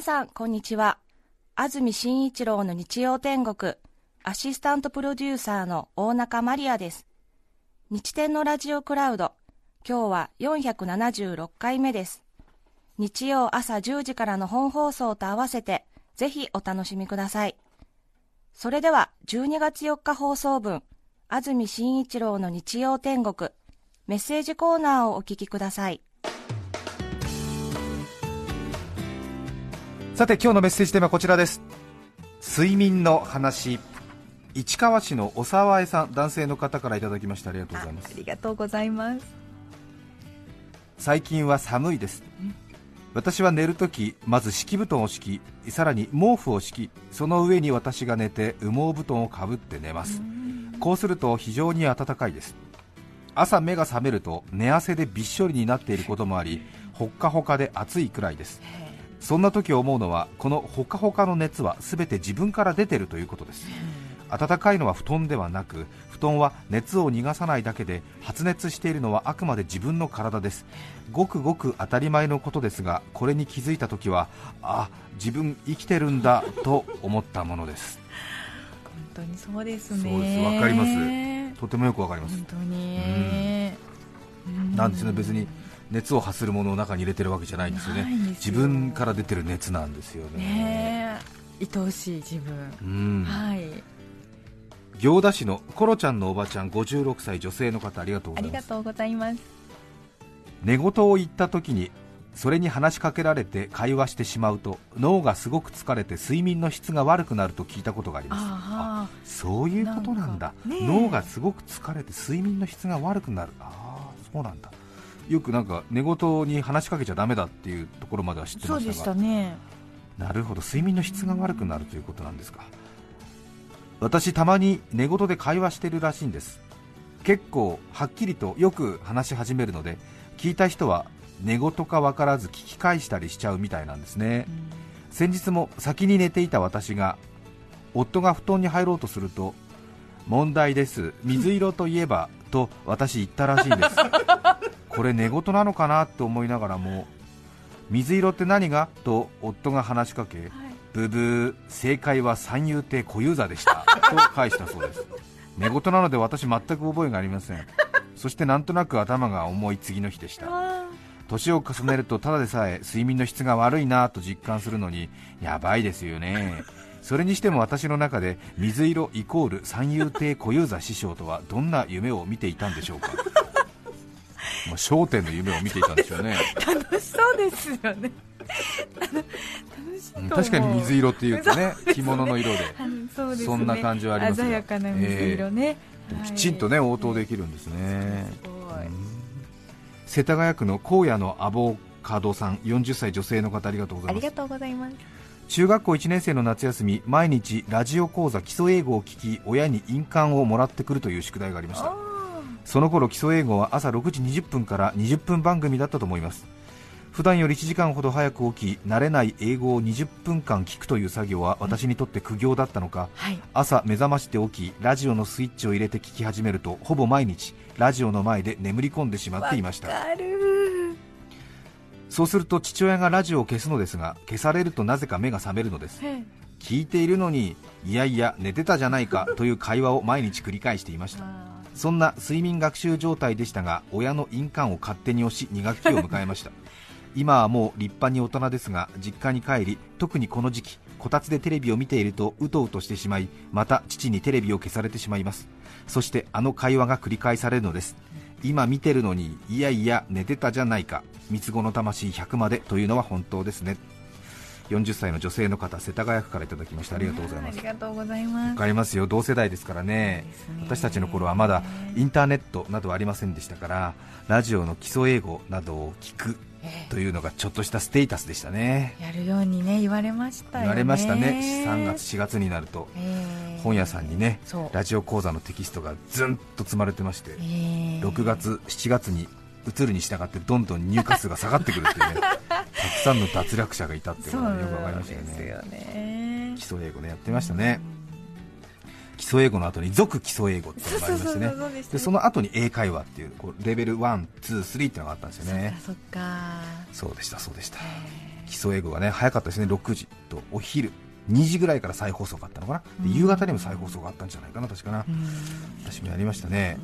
皆さんこんにちは。安住紳一郎の日曜天国アシスタントプロデューサーの大中マリアです。日天のラジオクラウド今日は476回目です。日曜朝10時からの本放送と合わせてぜひお楽しみください。それでは12月4日放送分安住紳一郎の日曜天国メッセージコーナーをお聞きください。さて今日のメッセージテーマはこちらです。睡眠の話。市川市のお沢江さん男性の方からいただきました。ありがとうございます。ありがとうございます。最近は寒いです。私は寝るときまず敷布団を敷きさらに毛布を敷きその上に私が寝て羽毛布団をかぶって寝ます。こうすると非常に暖かいです。朝目が覚めると寝汗でびっしょりになっていることもありほっかほかで暑いくらいですそんな時思うのはこのほかほかの熱は全て自分から出ているということです。暖かいのは布団ではなく布団は熱を逃がさないだけで発熱しているのはあくまで自分の体です。ごくごく当たり前のことですがこれに気づいた時はあ自分生きてるんだ と思ったものです。本当にそうですね。そうです。わかります。とてもよくわかります。本当に、うん、なんですね別に熱を発するものを中に入れてるわけじゃないんですよね。自分から出てる熱なんですよね。ね愛おしい自分、うん、はい。行田市のコロちゃんのおばちゃん56歳女性の方ありがとうございます。ありがとうございます。寝言を言った時にそれに話しかけられて会話してしまうと脳がすごく疲れて睡眠の質が悪くなると聞いたことがあります。あそういうことなんだ、ね、脳がすごく疲れて睡眠の質が悪くなる。ああそうなんだよくなんか寝言に話しかけちゃだめだっていうところまでは知ってましたが。そうでしたね。なるほど睡眠の質が悪くなるということなんですか。私たまに寝言で会話してるらしいんです。結構はっきりとよく話し始めるので聞いた人は寝言か分からず聞き返したりしちゃうみたいなんですね、うん、先日も先に寝ていた私が夫が布団に入ろうとすると問題です。水色といえばと私言ったらしいんです これ寝言なのかなって思いながらも水色って何が？と夫が話しかけ、はい、ブブー正解は三遊亭小遊三でした。と返したそうです。寝言なので私全く覚えがありません。そしてなんとなく頭が重い次の日でした。年を重ねるとただでさえ睡眠の質が悪いなと実感するのにやばいですよね。それにしても私の中で水色イコール三遊亭小遊三師匠とはどんな夢を見ていたんでしょうかまあ、焦点の夢を見ていたんでしょうね。楽しそうですよね。確かに水色っていうとね着物の色でそそんな感じはあります鮮やかな水色ね、えー、きちんとね応答できるんですね、世田谷区の荒野のアボカドさん40歳女性の方ありがとうございます。ありがとうございます。中学校1年生の夏休み毎日ラジオ講座基礎英語を聞き親に印鑑をもらってくるという宿題がありましたその頃基礎英語は朝6時20分から20分番組だったと思います。普段より1時間ほど早く起き慣れない英語を20分間聞くという作業は私にとって苦行だったのか、はい、朝目覚まして起きラジオのスイッチを入れて聞き始めるとほぼ毎日ラジオの前で眠り込んでしまっていました。そうすると父親がラジオを消すのですが消されるとなぜか目が覚めるのです。聞いているのにいやいや寝てたじゃないかという会話を毎日繰り返していましたそんな睡眠学習状態でしたが親の印鑑を勝手に押し2学期を迎えました。今はもう立派に大人ですが実家に帰り特にこの時期こたつでテレビを見ているとうとうとしてしまいまた父にテレビを消されてしまいます。そしてあの会話が繰り返されるのです。今見てるのにいやいや寝てたじゃないか三つ子の魂100までというのは本当ですね40歳の女性の方世田谷区からいただきました。ありがとうございます。ありがとうございます。りますよ。同世代ですからね、ね、私たちの頃はまだインターネットなどはありませんでしたからラジオの基礎英語などを聞くというのがちょっとしたステータスでしたね。やるようにね言われましたよね。言われましたね。3月4月になると、本屋さんにねラジオ講座のテキストがずんと積まれてまして、6月7月に移るに従ってどんどん入荷数が下がってくるっていうね。た くさんの脱落者がいたっていうのがよくわかりましたよね、ね、基礎英語ねやってましたね、基礎英語の後に続基礎英語っていうのがありましてね。でその後に英会話っていうこうレベル1、2、3っていうのがあったんですよね。そうでしたそうでした。基基礎英語がね早かったですね。6時とお昼2時ぐらいから再放送があったのかな、うん、夕方にも再放送があったんじゃないかな、確かな、うん、私もやりましたね、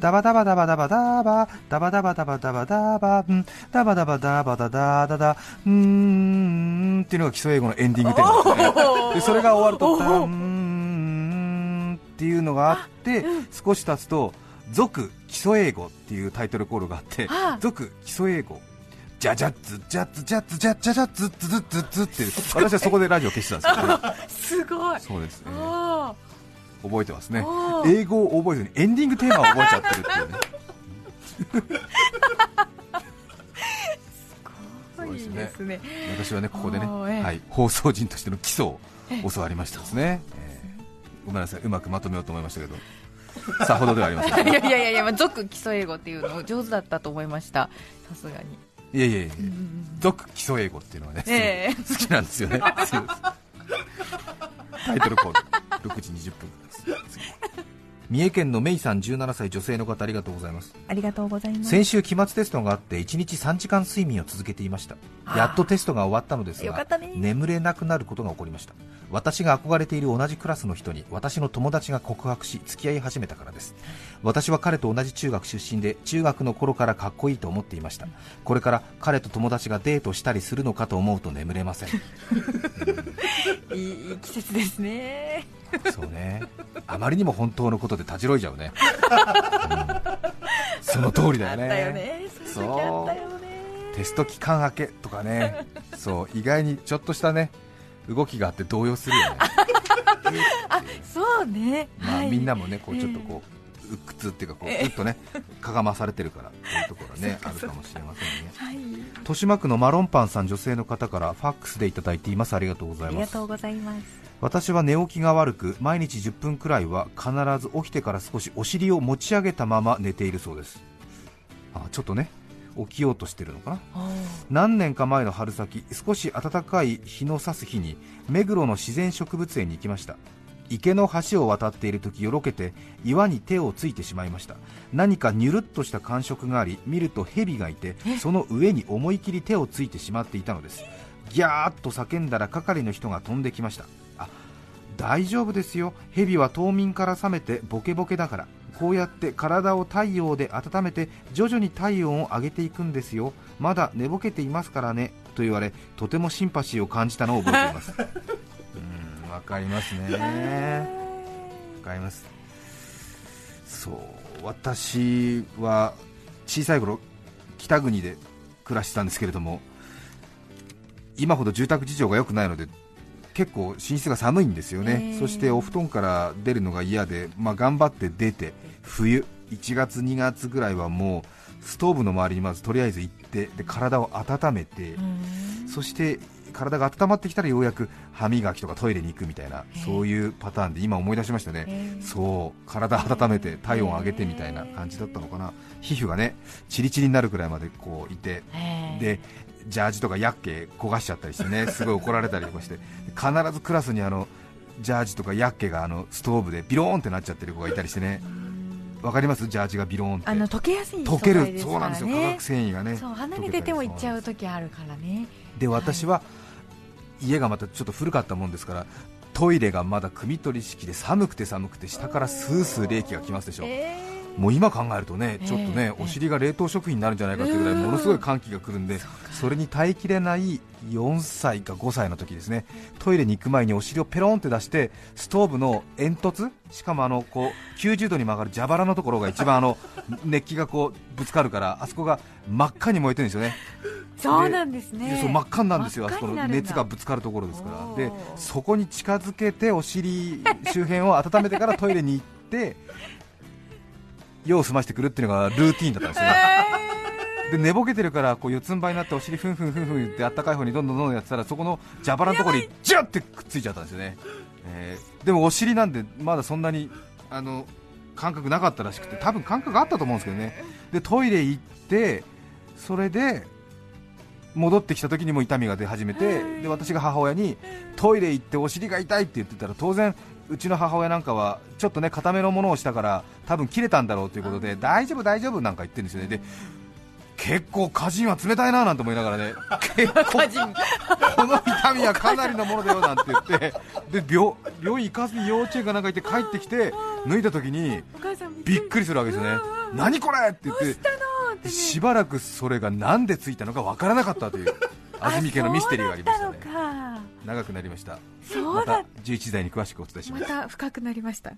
ダバダバダバダバダバ、ダバダバダバダバダバ、ダバダバダバダダダダ、うーんっていうのが基礎英語のエンディングテーマでそれが終わると、ダンっていうのがあって、少し経つと、続基礎英語っていうタイトルコールがあって、続基礎英語じゃじゃっつじゃっつじゃっつじゃっじゃじゃっつっつっつって 私はそこでラジオ消してたんですよ。ねすごい。そうですね。あ覚えてますね。英語を覚えずにエンディングテーマを覚えちゃってるっていうね。あいいですね。私はねここでね、はい、放送人としての基礎を教わりましたですね、えーごめんなさい。うまくまとめようと思いましたけど。さほどではありません。いやいやいやいや、まあ、俗基礎英語っていうの上手だったと思いました。さすがにいやいやいや。続基礎英語っていうのはね、ええ。好きなんですよね。タイトルコール6時20分。です次。三重県のメイさん17歳女性の方ありがとうございます。ありがとうございます。先週期末テストがあって1日3時間睡眠を続けていました。やっとテストが終わったのですが眠れなくなることが起こりました。私が憧れている同じクラスの人に私の友達が告白し付き合い始めたからです私は彼と同じ中学出身で中学の頃からかっこいいと思っていました。これから彼と友達がデートしたりするのかと思うと眠れません。いい季節ですね。そうね。あまりにも本当のことでたじろいじゃうね、うん。その通りだあっよね。たよね。そうテスト期間明けとかね。そう。意外にちょっとしたね動きがあって動揺するよね、そうね。まあはい。みんなもねこうちょっとこう、鬱屈っていうかこう、ぐっとねかがまされてるからというところはね あるかもしれませんね。はい。豊島区のマロンパンさん女性の方からファックスでいただいています。ありがとうございます。ありがとうございます。私は寝起きが悪く毎日10分くらいは必ず起きてから少しお尻を持ち上げたまま寝ているそうです。あちょっとね起きようとしてるのかな。何年か前の春先少し暖かい日の差す日に目黒の自然植物園に行きました池の橋を渡っている時よろけて岩に手をついてしまいました。何かニュルっとした感触があり見ると蛇がいてその上に思い切り手をついてしまっていたのです。ギャーッと叫んだら係の人が飛んできました。あ大丈夫ですよ。蛇は冬眠から覚めてボケボケだから。こうやって体を太陽で温めて徐々に体温を上げていくんですよ。まだ寝ぼけていますからね。と言われとてもシンパシーを感じたのを覚えています。う んわかりますね。わかります。そう私は小さい頃北国で暮らしてたんですけれども今ほど住宅事情が良くないので結構寝室が寒いんですよね、えーそしてお布団から出るのが嫌で、まあ、頑張って出て冬1月2月ぐらいはもうストーブの周りにまずとりあえず行ってで体を温めて、そして体が温まってきたらようやく歯磨きとかトイレに行くみたいな、そういうパターンで今思い出しましたね、そう体温めて体温を上げてみたいな感じだったのかな、皮膚がねチリチリになるくらいまでこういて、でジャージとかヤッケ焦がしちゃったりしてね すごい怒られたりとかして必ずクラスにあのジャージとかヤッケがあのストーブでビローンってなっちゃってる子がいたりしてね。わかります？ジャージがビローンって。あの溶けやすい溶ける。そうなんですよ。化学繊維がね。そう離れてても行っちゃう時あるからねで私は家がまたちょっと古かったもんですからトイレがまだ汲み取り式で寒くて寒くて下からスースー冷気が来ますでしょ。えもう今考えるとね、ええちょっとね、ええお尻が冷凍食品になるんじゃないかというぐらい、うん。ものすごい寒気が来るんで、それに耐えきれない4歳か5歳の時ですね、トイレに行く前にお尻をペロンって出して、ストーブの煙突、しかもあのこう90度に曲がる蛇腹のところが一番あの熱気がこうぶつかるから、あそこが真っ赤に燃えてるんですよね。ーそうなんですね。でそう真っ赤になるんですよ、あそこの熱がぶつかるところですから、でそこに近づけてお尻周辺を温めてからトイレに行って、用を済ましてくるっていうのがルーティーンだったんですよ。ね。で寝ぼけてるからこう四つん這いになってお尻ふんふんふんふん言ってあったかい方にどんどんどんどんやってたらそこの蛇腹のところにジュッてくっついちゃったんですよね、えーでもお尻なんでまだそんなにあの感覚なかったらしくて多分感覚あったと思うんですけどね。でトイレ行ってそれで戻ってきた時にも痛みが出始めてで私が母親にトイレ行ってお尻が痛いって言ってたら当然うちの母親なんかはちょっとね固めのものをしたから多分切れたんだろうということで大丈夫大丈夫なんか言ってるんですよね。で結構歌人は冷たいななんて思いながらね結構この痛みはかなりのものだよなんて言ってで病病院行かずに幼稚園かなんか行って帰ってきて脱いだ時にびっくりするわけですよね。何これ！って言ってしばらくそれが何でついたのかわからなかったという 安住家のミステリーがありましたね。長くなりました。また11時台に詳しくお伝えします。また深くなりました。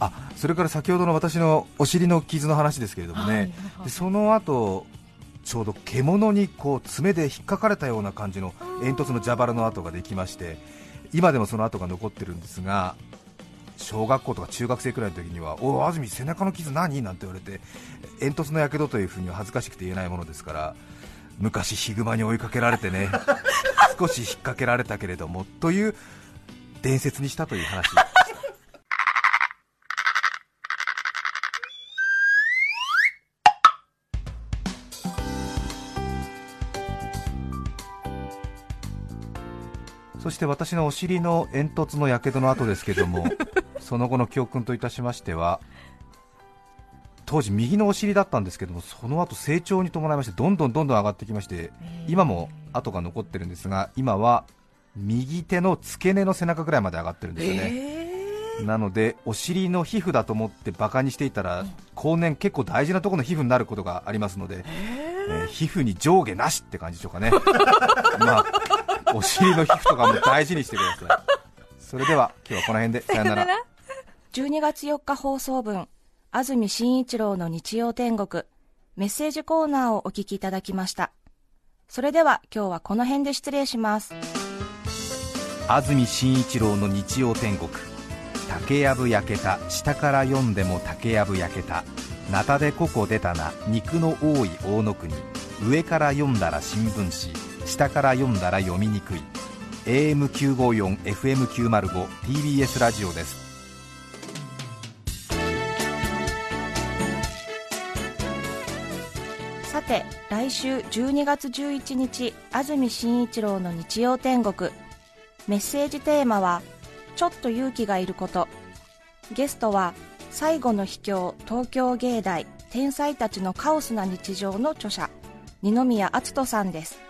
あそれから先ほどの私のお尻の傷の話ですけれどもね、はい。でその後ちょうど獣にこう爪で引っかかれたような感じの煙突の蛇腹の跡ができまして今でもその跡が残ってるんですが小学校とか中学生くらいの時にはお安住、背中の傷何？なんて言われて煙突のやけどというふうには恥ずかしくて言えないものですから昔、ヒグマに追いかけられてね 少し引っ掛けられたけれどもという伝説にしたという話。そして私のお尻の煙突のやけどの後ですけども その後の教訓といたしましては当時右のお尻だったんですけどもその後成長に伴いましてどんどんどんどん上がってきまして今も跡が残ってるんですが今は右手の付け根の背中ぐらいまで上がってるんですよね、なのでお尻の皮膚だと思ってバカにしていたら後年結構大事なところの皮膚になることがありますので、えー、皮膚に上下なしって感じでしょうかね。まあお尻の皮膚とかも大事にしてください。それでは今日はこの辺で。さよなら。12月4日放送分安住紳一郎の日曜天国。メッセージコーナーをお聞きいただきました。それでは今日はこの辺で失礼します。安住紳一郎の日曜天国。竹やぶ焼けた下から読んでも竹やぶ焼けたなたでここ出たな肉の多い大野国。上から読んだら新聞紙下から読んだら読みにくい。AM954、FM905、TBS ラジオです。さて来週12月11日安住紳一郎の日曜天国。メッセージテーマは「ちょっと勇気がいること」ゲストは最後の秘境東京芸大天才たちのカオスな日常の著者二宮篤人さんです。